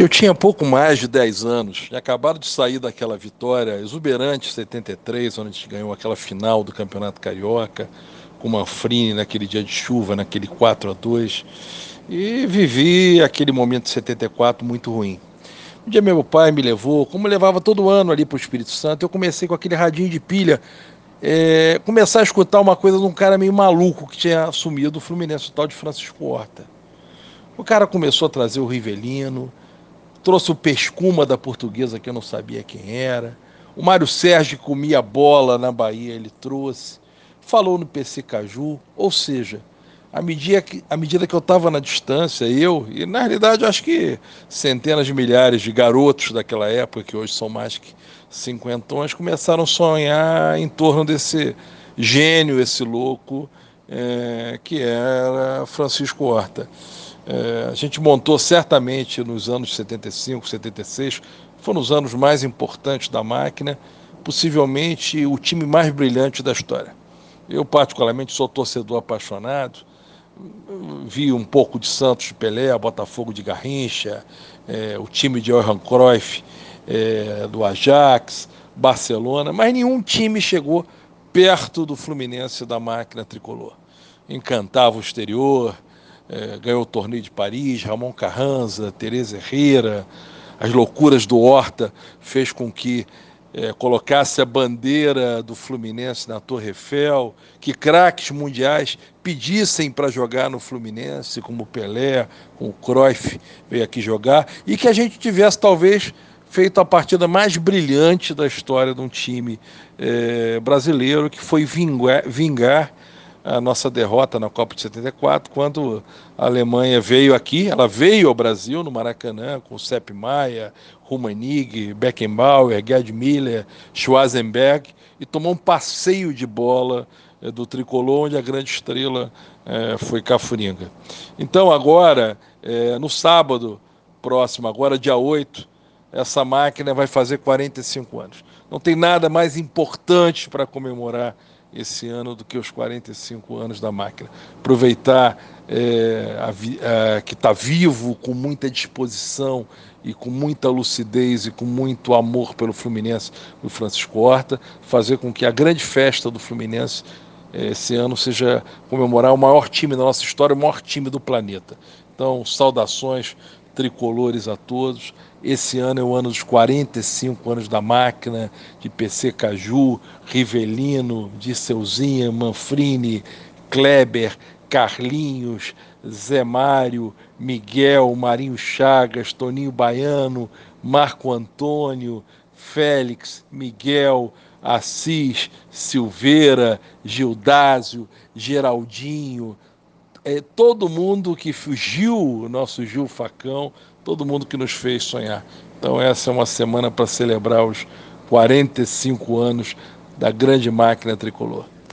Eu tinha pouco mais de 10 anos, tinha acabado de sair daquela vitória exuberante 73, onde a gente ganhou aquela final do Campeonato Carioca, com Manfrini naquele dia de chuva, naquele 4 a 2 e vivi aquele momento de 74 muito ruim. Um dia meu pai me levou, como levava todo ano ali para o Espírito Santo, eu comecei com aquele radinho de pilha, é, começar a escutar uma coisa de um cara meio maluco que tinha assumido o Fluminense, o tal de Francisco Horta. O cara começou a trazer o Rivelino, trouxe o Pescuma da portuguesa que eu não sabia quem era. O Mário Sérgio comia bola na Bahia, ele trouxe. Falou no PC Caju, ou seja, à medida que, à medida que eu estava na distância, eu, e na realidade acho que centenas de milhares de garotos daquela época, que hoje são mais que cinquentões, começaram a sonhar em torno desse gênio, esse louco, é, que era Francisco Horta. É, a gente montou certamente nos anos 75, 76, foram os anos mais importantes da máquina, possivelmente o time mais brilhante da história. Eu, particularmente, sou torcedor apaixonado, vi um pouco de Santos de Pelé, Botafogo de Garrincha, é, o time de Johan Cruyff é, do Ajax, Barcelona, mas nenhum time chegou perto do Fluminense da máquina tricolor. Encantava o exterior, é, ganhou o torneio de Paris, Ramon Carranza, Tereza Herrera, as loucuras do Horta fez com que é, colocasse a bandeira do Fluminense na Torre Eiffel, que craques mundiais pedissem para jogar no Fluminense, como Pelé, o Cruyff veio aqui jogar, e que a gente tivesse talvez feito a partida mais brilhante da história de um time é, brasileiro, que foi vingar, vingar a nossa derrota na Copa de 74, quando a Alemanha veio aqui, ela veio ao Brasil, no Maracanã, com Sepp Maia, Rummenigge, Beckenbauer, Gerd Miller, Schwarzenberg, e tomou um passeio de bola é, do tricolor, onde a grande estrela é, foi Cafuringa. Então, agora, é, no sábado próximo, agora dia 8, essa máquina vai fazer 45 anos. Não tem nada mais importante para comemorar esse ano do que os 45 anos da máquina. Aproveitar é, a, a, que está vivo, com muita disposição e com muita lucidez e com muito amor pelo Fluminense, o Francisco Horta, fazer com que a grande festa do Fluminense é, esse ano seja comemorar o maior time da nossa história, o maior time do planeta. Então, saudações tricolores a todos. Esse ano é o ano dos 45 anos da máquina, de PC Caju, Rivelino, Disseuzinha, Manfrini, Kleber, Carlinhos, Zé Mário, Miguel, Marinho Chagas, Toninho Baiano, Marco Antônio, Félix, Miguel, Assis, Silveira, Gildásio, Geraldinho, é, todo mundo que fugiu, o nosso Gil Facão, todo mundo que nos fez sonhar. Então, essa é uma semana para celebrar os 45 anos da grande máquina tricolor.